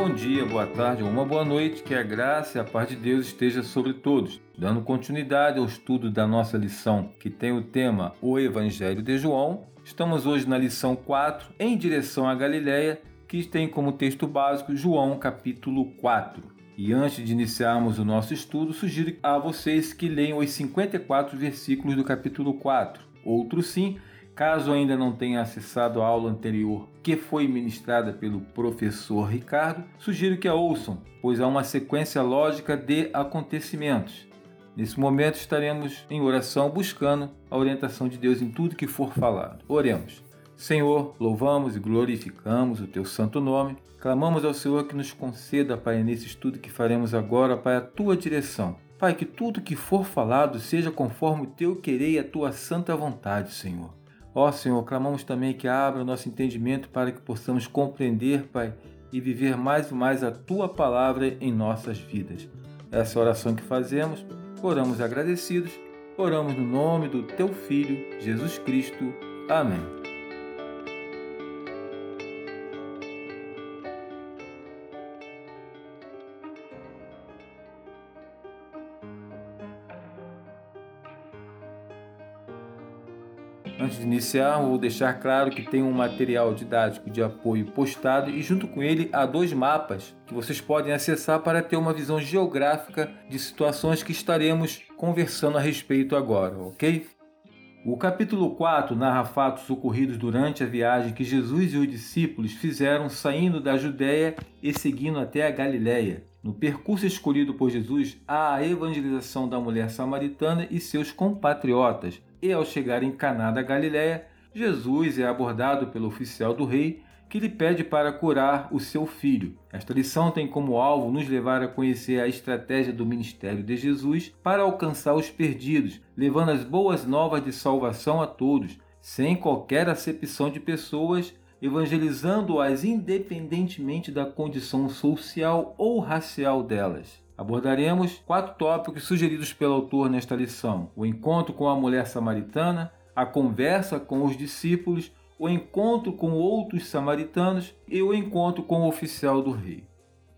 bom dia, boa tarde ou uma boa noite, que a graça e a paz de Deus esteja sobre todos. Dando continuidade ao estudo da nossa lição, que tem o tema O Evangelho de João, estamos hoje na lição 4, em direção à Galiléia, que tem como texto básico João capítulo 4. E antes de iniciarmos o nosso estudo, sugiro a vocês que leiam os 54 versículos do capítulo 4. Outro sim, Caso ainda não tenha acessado a aula anterior que foi ministrada pelo professor Ricardo, sugiro que a ouçam, pois há uma sequência lógica de acontecimentos. Nesse momento estaremos em oração buscando a orientação de Deus em tudo que for falado. Oremos. Senhor, louvamos e glorificamos o teu santo nome. Clamamos ao Senhor que nos conceda, Pai, nesse estudo que faremos agora, Pai, a tua direção. Pai, que tudo que for falado seja conforme o teu querer e a tua santa vontade, Senhor. Ó Senhor, clamamos também que abra o nosso entendimento para que possamos compreender, Pai, e viver mais e mais a Tua palavra em nossas vidas. Essa oração que fazemos, oramos agradecidos, oramos no nome do Teu Filho, Jesus Cristo. Amém. Antes de iniciar, vou deixar claro que tem um material didático de apoio postado e junto com ele há dois mapas que vocês podem acessar para ter uma visão geográfica de situações que estaremos conversando a respeito agora, ok? O capítulo 4 narra fatos ocorridos durante a viagem que Jesus e os discípulos fizeram saindo da Judéia e seguindo até a Galiléia. No percurso escolhido por Jesus, há a evangelização da mulher samaritana e seus compatriotas, e ao chegar em Caná da Galiléia, Jesus é abordado pelo oficial do rei, que lhe pede para curar o seu filho. Esta lição tem como alvo nos levar a conhecer a estratégia do ministério de Jesus para alcançar os perdidos, levando as boas novas de salvação a todos, sem qualquer acepção de pessoas, evangelizando-as independentemente da condição social ou racial delas. Abordaremos quatro tópicos sugeridos pelo autor nesta lição: o encontro com a mulher samaritana, a conversa com os discípulos, o encontro com outros samaritanos e o encontro com o oficial do rei.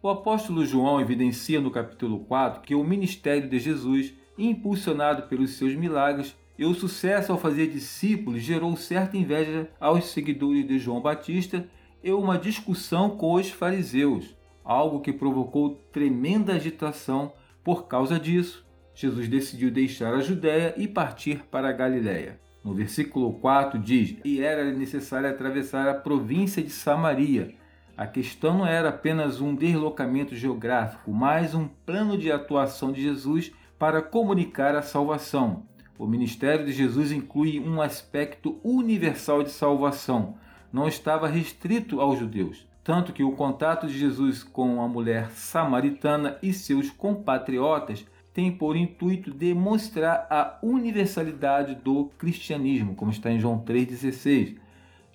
O apóstolo João evidencia no capítulo 4 que o ministério de Jesus, impulsionado pelos seus milagres, e o sucesso ao fazer discípulos gerou certa inveja aos seguidores de João Batista e uma discussão com os fariseus algo que provocou tremenda agitação. Por causa disso, Jesus decidiu deixar a Judéia e partir para a Galiléia. No versículo 4 diz: E era necessário atravessar a província de Samaria. A questão não era apenas um deslocamento geográfico, mas um plano de atuação de Jesus para comunicar a salvação. O ministério de Jesus inclui um aspecto universal de salvação, não estava restrito aos judeus tanto que o contato de Jesus com a mulher samaritana e seus compatriotas tem por intuito demonstrar a universalidade do cristianismo, como está em João 3,16.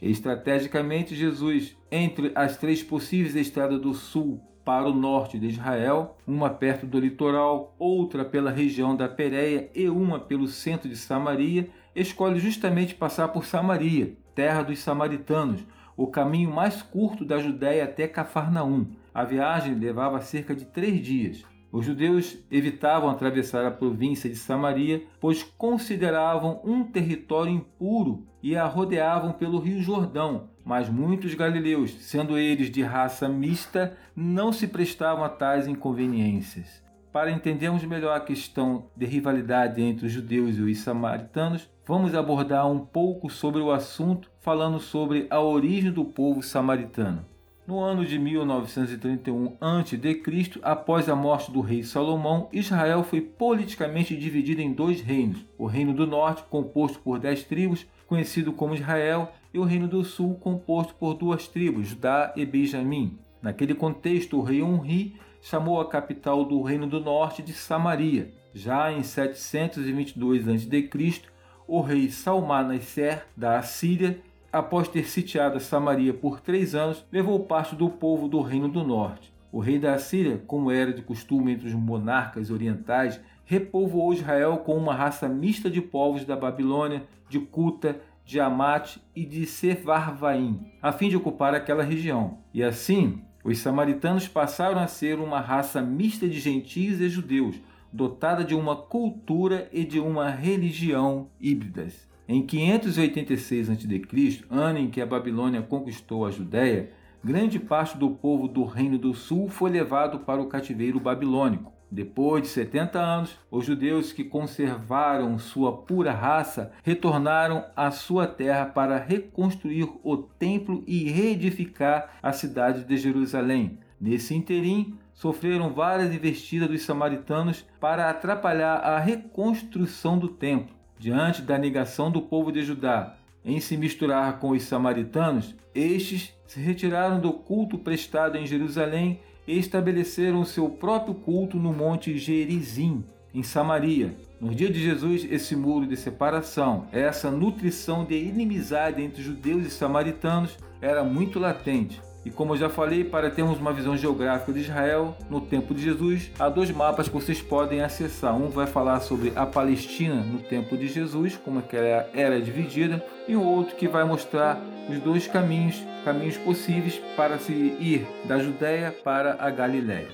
Estrategicamente, Jesus, entre as três possíveis estradas do sul para o norte de Israel, uma perto do litoral, outra pela região da Pérea e uma pelo centro de Samaria, escolhe justamente passar por Samaria, terra dos samaritanos, o caminho mais curto da Judéia até Cafarnaum. A viagem levava cerca de três dias. Os judeus evitavam atravessar a província de Samaria, pois consideravam um território impuro e a rodeavam pelo rio Jordão. Mas muitos galileus, sendo eles de raça mista, não se prestavam a tais inconveniências. Para entendermos melhor a questão de rivalidade entre os judeus e os samaritanos, vamos abordar um pouco sobre o assunto, falando sobre a origem do povo samaritano. No ano de 1931 a.C., após a morte do rei Salomão, Israel foi politicamente dividido em dois reinos: o Reino do Norte, composto por dez tribos, conhecido como Israel, e o Reino do Sul, composto por duas tribos, Judá e Benjamim. Naquele contexto, o rei Onri chamou a capital do Reino do Norte de Samaria. Já em 722 a.C., o rei Salmaneser da Assíria, após ter sitiado Samaria por três anos, levou parte do povo do Reino do Norte. O rei da Assíria, como era de costume entre os monarcas orientais, repovoou Israel com uma raça mista de povos da Babilônia, de Cuta, de Amate e de Sevarvaim, a fim de ocupar aquela região. E assim, Os samaritanos passaram a ser uma raça mista de gentios e judeus, dotada de uma cultura e de uma religião híbridas. Em 586 a.C., ano em que a Babilônia conquistou a Judéia, grande parte do povo do Reino do Sul foi levado para o cativeiro babilônico. Depois de 70 anos, os judeus que conservaram sua pura raça retornaram à sua terra para reconstruir o templo e reedificar a cidade de Jerusalém. Nesse interim, sofreram várias investidas dos samaritanos para atrapalhar a reconstrução do templo. Diante da negação do povo de Judá em se misturar com os samaritanos, estes se retiraram do culto prestado em Jerusalém e estabeleceram seu próprio culto no monte Gerizim, em Samaria. No dia de Jesus, esse muro de separação, essa nutrição de inimizade entre judeus e samaritanos era muito latente. E como eu já falei, para termos uma visão geográfica de Israel no tempo de Jesus, há dois mapas que vocês podem acessar. Um vai falar sobre a Palestina no tempo de Jesus, como é que ela era dividida, e o outro que vai mostrar os dois caminhos, caminhos possíveis para se ir da Judéia para a Galiléia.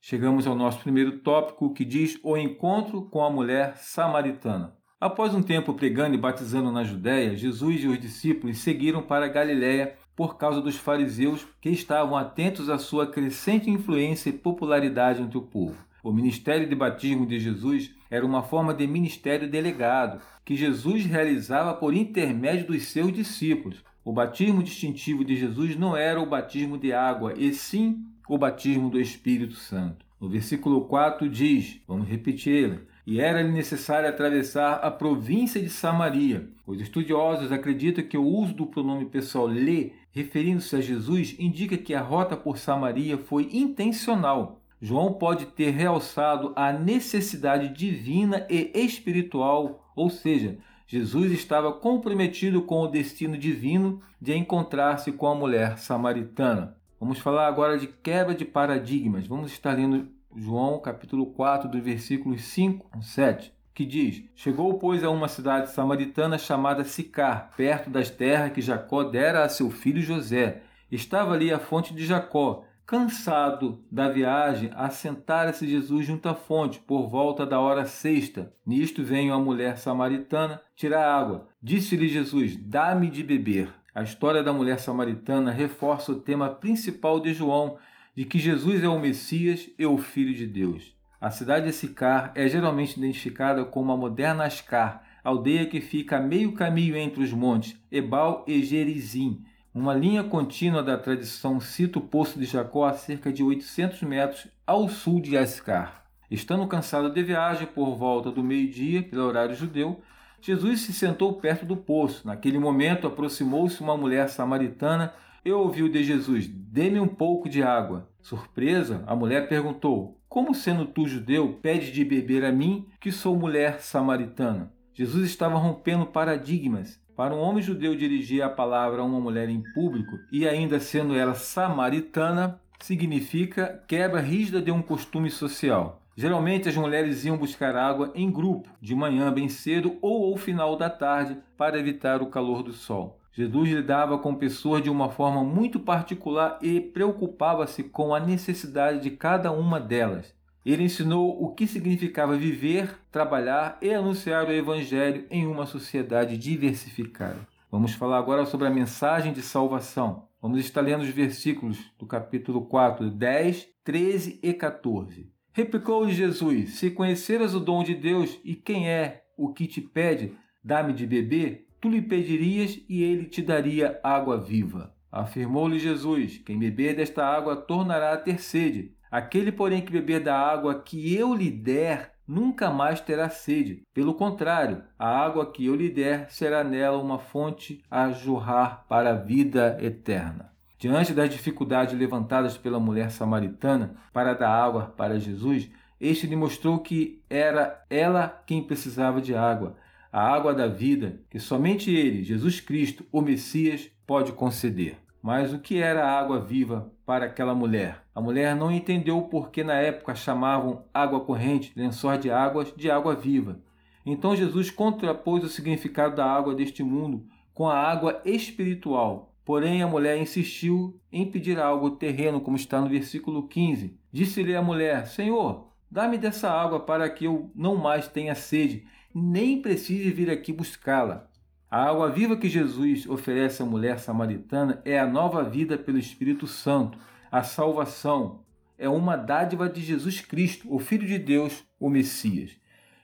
Chegamos ao nosso primeiro tópico que diz o encontro com a mulher samaritana. Após um tempo pregando e batizando na Judéia, Jesus e os discípulos seguiram para Galiléia por causa dos fariseus que estavam atentos à sua crescente influência e popularidade entre o povo. O ministério de batismo de Jesus era uma forma de ministério delegado, que Jesus realizava por intermédio dos seus discípulos. O batismo distintivo de Jesus não era o batismo de água, e sim o batismo do Espírito Santo. No versículo 4 diz, vamos repetir e era-lhe necessário atravessar a província de Samaria. Os estudiosos acreditam que o uso do pronome pessoal lhe, referindo-se a Jesus, indica que a rota por Samaria foi intencional. João pode ter realçado a necessidade divina e espiritual, ou seja, Jesus estava comprometido com o destino divino de encontrar-se com a mulher samaritana. Vamos falar agora de quebra de paradigmas. Vamos estar lendo João capítulo 4, dos versículos 5 a 7, que diz: Chegou, pois, a uma cidade samaritana chamada Sicar, perto das terras que Jacó dera a seu filho José. Estava ali a fonte de Jacó. Cansado da viagem, assentara-se Jesus junto à fonte, por volta da hora sexta. Nisto veio a mulher samaritana tirar água. Disse-lhe Jesus: Dá-me de beber. A história da mulher samaritana reforça o tema principal de João, de que Jesus é o Messias e o Filho de Deus. A cidade de Sicar é geralmente identificada como a moderna Ascar, aldeia que fica a meio caminho entre os montes Ebal e Gerizim. Uma linha contínua da tradição cita o Poço de Jacó a cerca de 800 metros ao sul de Ascar. Estando cansado de viagem por volta do meio-dia, pelo horário judeu, Jesus se sentou perto do poço. Naquele momento, aproximou-se uma mulher samaritana eu ouvi de Jesus: Dê-me um pouco de água. Surpresa, a mulher perguntou: Como sendo tu judeu, pede de beber a mim, que sou mulher samaritana? Jesus estava rompendo paradigmas. Para um homem judeu dirigir a palavra a uma mulher em público, e ainda sendo ela samaritana, significa quebra rígida de um costume social. Geralmente as mulheres iam buscar água em grupo, de manhã bem cedo ou ao final da tarde, para evitar o calor do sol. Jesus lidava com pessoas de uma forma muito particular e preocupava-se com a necessidade de cada uma delas. Ele ensinou o que significava viver, trabalhar e anunciar o Evangelho em uma sociedade diversificada. Vamos falar agora sobre a mensagem de salvação. Vamos estar lendo os versículos do capítulo 4, 10, 13 e 14. Replicou-lhe Jesus: Se conheceras o dom de Deus e quem é o que te pede, dá-me de beber, tu lhe pedirias e ele te daria água viva. Afirmou-lhe Jesus: Quem beber desta água tornará a ter sede. Aquele, porém, que beber da água que eu lhe der, nunca mais terá sede. Pelo contrário, a água que eu lhe der será nela uma fonte a jorrar para a vida eterna. Diante das dificuldades levantadas pela mulher samaritana para dar água para Jesus, este lhe mostrou que era ela quem precisava de água a água da vida que somente Ele, Jesus Cristo, o Messias, pode conceder. Mas o que era a água viva para aquela mulher? A mulher não entendeu por que na época chamavam água corrente, lençóis de águas, de água viva. Então Jesus contrapôs o significado da água deste mundo com a água espiritual. Porém, a mulher insistiu em pedir algo terreno, como está no versículo 15. Disse-lhe a mulher: Senhor, dá-me dessa água para que eu não mais tenha sede, nem precise vir aqui buscá-la. A água viva que Jesus oferece à mulher samaritana é a nova vida pelo Espírito Santo, a salvação. É uma dádiva de Jesus Cristo, o Filho de Deus, o Messias.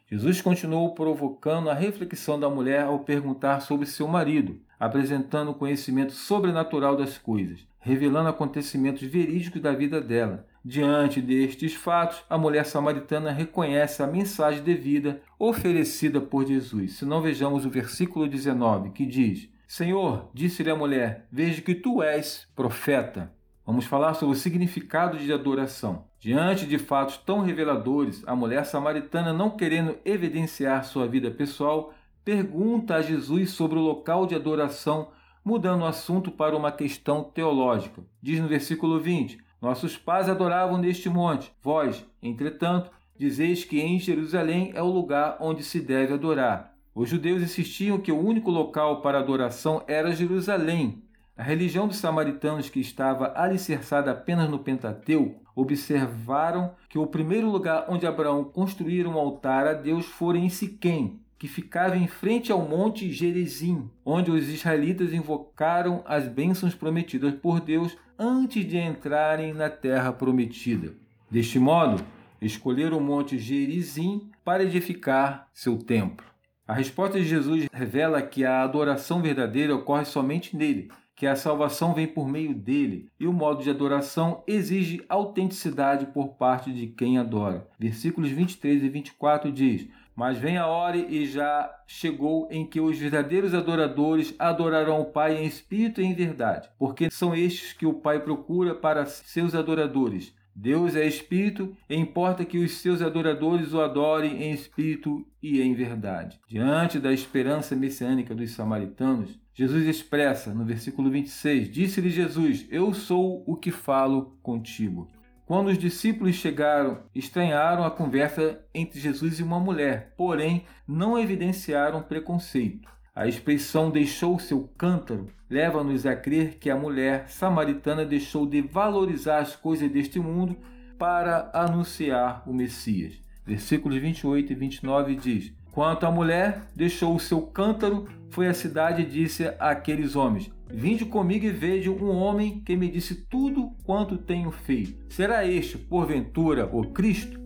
Jesus continuou provocando a reflexão da mulher ao perguntar sobre seu marido, apresentando o conhecimento sobrenatural das coisas, revelando acontecimentos verídicos da vida dela. Diante destes fatos, a mulher samaritana reconhece a mensagem de vida oferecida por Jesus. Se não vejamos o versículo 19, que diz: Senhor, disse-lhe a mulher, vejo que tu és profeta. Vamos falar sobre o significado de adoração. Diante de fatos tão reveladores, a mulher samaritana, não querendo evidenciar sua vida pessoal, pergunta a Jesus sobre o local de adoração, mudando o assunto para uma questão teológica. Diz no versículo 20: nossos pais adoravam neste monte. Vós, entretanto, dizeis que em Jerusalém é o lugar onde se deve adorar. Os judeus insistiam que o único local para adoração era Jerusalém. A religião dos samaritanos, que estava alicerçada apenas no Pentateuco, observaram que o primeiro lugar onde Abraão construíra um altar a Deus fora em Siquém, que ficava em frente ao monte Gerizim, onde os israelitas invocaram as bênçãos prometidas por Deus antes de entrarem na terra prometida. Deste modo, escolheram o monte Gerizim para edificar seu templo. A resposta de Jesus revela que a adoração verdadeira ocorre somente nele, que a salvação vem por meio dele, e o modo de adoração exige autenticidade por parte de quem adora. Versículos 23 e 24 diz: mas vem a hora e já chegou em que os verdadeiros adoradores adorarão o Pai em espírito e em verdade, porque são estes que o Pai procura para seus adoradores. Deus é espírito e importa que os seus adoradores o adorem em espírito e em verdade. Diante da esperança messiânica dos samaritanos, Jesus expressa no versículo 26: Disse-lhe Jesus: Eu sou o que falo contigo. Quando os discípulos chegaram, estranharam a conversa entre Jesus e uma mulher, porém não evidenciaram preconceito. A expressão deixou seu cântaro leva-nos a crer que a mulher samaritana deixou de valorizar as coisas deste mundo para anunciar o Messias. Versículos 28 e 29 diz: Quanto à mulher, deixou o seu cântaro, foi à cidade e disse àqueles homens: Vinde comigo e vede um homem que me disse tudo quanto tenho feito. Será este, porventura, o Cristo?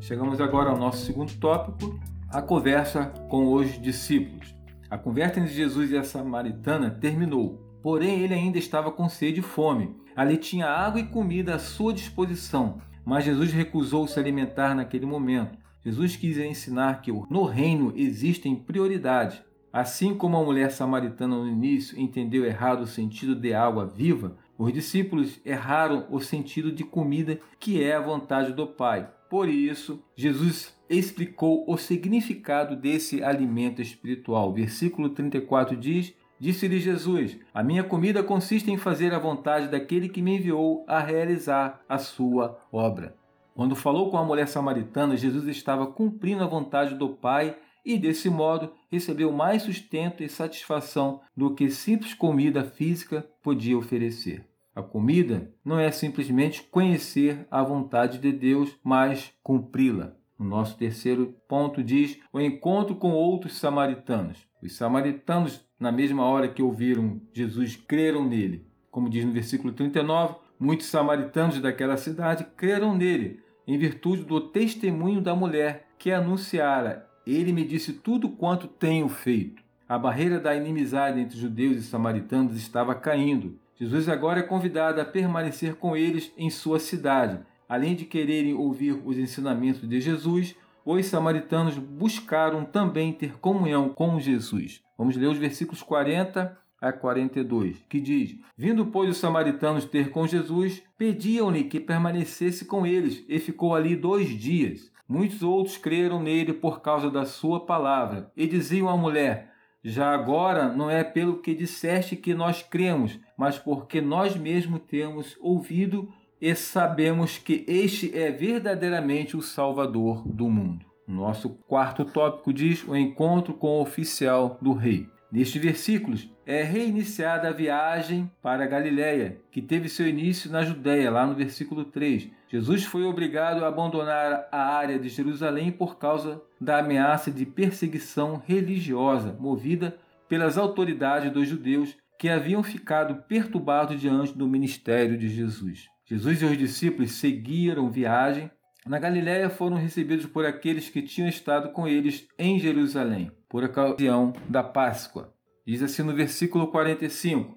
Chegamos agora ao nosso segundo tópico, a conversa com os discípulos. A conversa entre Jesus e a samaritana terminou, porém ele ainda estava com sede e fome. Ali tinha água e comida à sua disposição, mas Jesus recusou se alimentar naquele momento. Jesus quis ensinar que no reino existem prioridades. Assim como a mulher samaritana no início entendeu errado o sentido de água viva, os discípulos erraram o sentido de comida, que é a vontade do Pai. Por isso, Jesus explicou o significado desse alimento espiritual. Versículo 34 diz: Disse-lhe Jesus: A minha comida consiste em fazer a vontade daquele que me enviou a realizar a sua obra. Quando falou com a mulher samaritana, Jesus estava cumprindo a vontade do Pai e, desse modo, recebeu mais sustento e satisfação do que simples comida física podia oferecer. A comida não é simplesmente conhecer a vontade de Deus, mas cumpri-la. O nosso terceiro ponto diz o encontro com outros samaritanos. Os samaritanos na mesma hora que ouviram Jesus, creram nele. Como diz no versículo 39, muitos samaritanos daquela cidade creram nele, em virtude do testemunho da mulher que anunciara: Ele me disse tudo quanto tenho feito. A barreira da inimizade entre judeus e samaritanos estava caindo. Jesus agora é convidado a permanecer com eles em sua cidade. Além de quererem ouvir os ensinamentos de Jesus, os samaritanos buscaram também ter comunhão com Jesus. Vamos ler os versículos 40 a 42, que diz: Vindo, pois, os samaritanos ter com Jesus, pediam-lhe que permanecesse com eles, e ficou ali dois dias. Muitos outros creram nele por causa da sua palavra, e diziam à mulher: Já agora não é pelo que disseste que nós cremos, mas porque nós mesmos temos ouvido e sabemos que este é verdadeiramente o Salvador do mundo. Nosso quarto tópico diz o encontro com o oficial do rei. Nestes versículos é reiniciada a viagem para a Galiléia, que teve seu início na Judéia, lá no versículo 3. Jesus foi obrigado a abandonar a área de Jerusalém por causa da ameaça de perseguição religiosa movida pelas autoridades dos judeus que haviam ficado perturbados diante do ministério de Jesus. Jesus e os discípulos seguiram viagem. Na Galiléia foram recebidos por aqueles que tinham estado com eles em Jerusalém, por ocasião da Páscoa. Diz assim no versículo 45: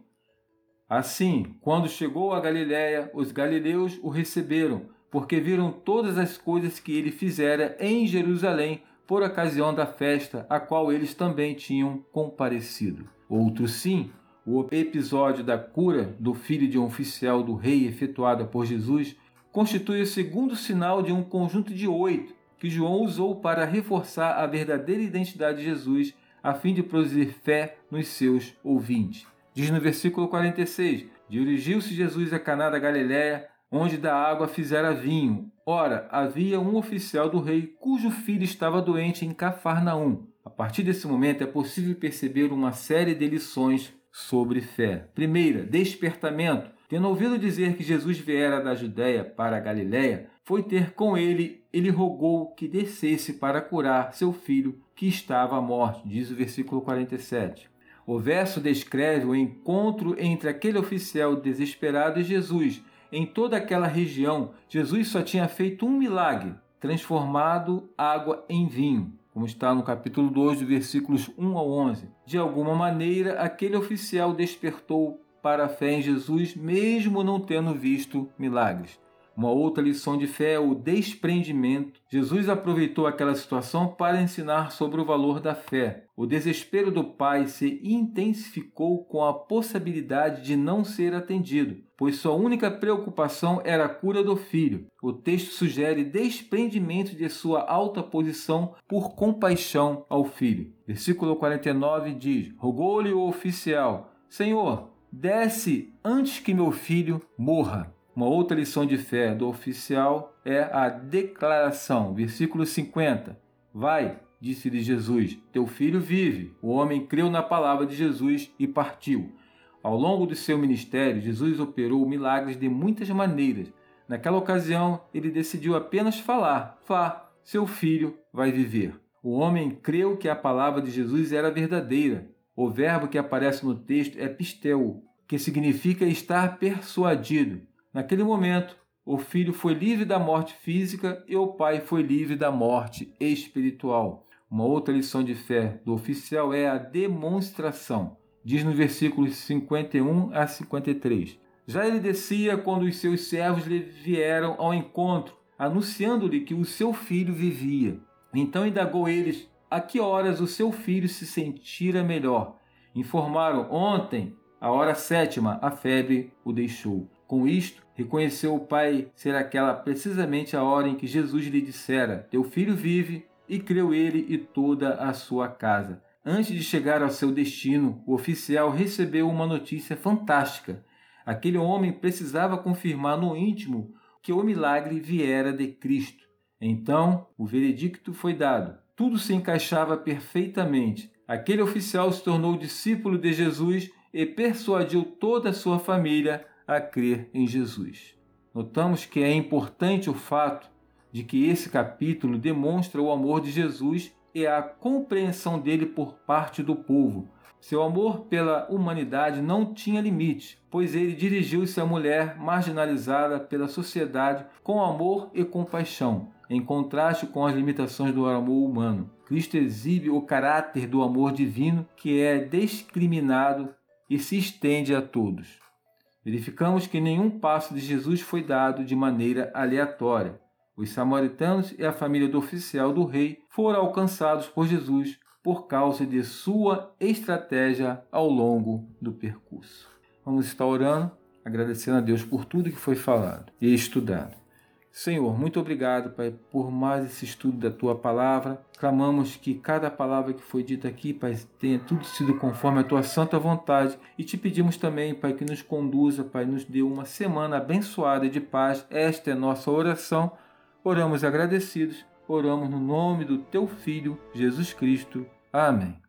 Assim, quando chegou a Galiléia, os galileus o receberam, porque viram todas as coisas que ele fizera em Jerusalém por ocasião da festa, a qual eles também tinham comparecido. Outro sim, o episódio da cura do filho de um oficial do rei efetuada por Jesus constitui o segundo sinal de um conjunto de oito que João usou para reforçar a verdadeira identidade de Jesus a fim de produzir fé nos seus ouvintes. Diz no versículo 46: Dirigiu-se Jesus a Caná da Galiléia, onde da água fizera vinho. Ora, havia um oficial do rei cujo filho estava doente em Cafarnaum. A partir desse momento é possível perceber uma série de lições sobre fé. Primeira, despertamento. Tendo ouvido dizer que Jesus viera da Judéia para a Galiléia, foi ter com ele, ele rogou que descesse para curar seu filho que estava à morte, diz o versículo 47. O verso descreve o encontro entre aquele oficial desesperado e Jesus. Em toda aquela região, Jesus só tinha feito um milagre, transformado água em vinho como está no capítulo 2, versículos 1 ao 11. De alguma maneira, aquele oficial despertou para a fé em Jesus, mesmo não tendo visto milagres. Uma outra lição de fé é o desprendimento. Jesus aproveitou aquela situação para ensinar sobre o valor da fé. O desespero do pai se intensificou com a possibilidade de não ser atendido, pois sua única preocupação era a cura do filho. O texto sugere desprendimento de sua alta posição por compaixão ao filho. Versículo 49 diz: Rogou-lhe o oficial: Senhor, desce antes que meu filho morra. Uma outra lição de fé do oficial é a declaração, versículo 50. Vai, disse-lhe Jesus, teu filho vive. O homem creu na palavra de Jesus e partiu. Ao longo do seu ministério, Jesus operou milagres de muitas maneiras. Naquela ocasião, ele decidiu apenas falar: Vá, seu filho vai viver. O homem creu que a palavra de Jesus era verdadeira. O verbo que aparece no texto é pistel, que significa estar persuadido. Naquele momento, o filho foi livre da morte física e o pai foi livre da morte espiritual. Uma outra lição de fé do oficial é a demonstração. Diz no versículos 51 a 53. Já ele descia quando os seus servos lhe vieram ao encontro, anunciando-lhe que o seu filho vivia. Então indagou eles a que horas o seu filho se sentira melhor. Informaram ontem, a hora sétima, a febre o deixou. Com isto, reconheceu o pai ser aquela precisamente a hora em que Jesus lhe dissera: Teu filho vive, e creu ele e toda a sua casa. Antes de chegar ao seu destino, o oficial recebeu uma notícia fantástica. Aquele homem precisava confirmar no íntimo que o milagre viera de Cristo. Então, o veredicto foi dado. Tudo se encaixava perfeitamente. Aquele oficial se tornou discípulo de Jesus e persuadiu toda a sua família a crer em Jesus. Notamos que é importante o fato de que esse capítulo demonstra o amor de Jesus e a compreensão dele por parte do povo. Seu amor pela humanidade não tinha limite, pois ele dirigiu-se à mulher marginalizada pela sociedade com amor e compaixão, em contraste com as limitações do amor humano. Cristo exibe o caráter do amor divino que é discriminado e se estende a todos verificamos que nenhum passo de Jesus foi dado de maneira aleatória. Os samaritanos e a família do oficial do rei foram alcançados por Jesus por causa de sua estratégia ao longo do percurso. Vamos estar orando, agradecendo a Deus por tudo que foi falado e estudado. Senhor, muito obrigado, Pai, por mais esse estudo da tua palavra. Clamamos que cada palavra que foi dita aqui, Pai, tenha tudo sido conforme a tua santa vontade. E te pedimos também, Pai, que nos conduza, Pai, nos dê uma semana abençoada de paz. Esta é nossa oração. Oramos agradecidos. Oramos no nome do teu Filho, Jesus Cristo. Amém.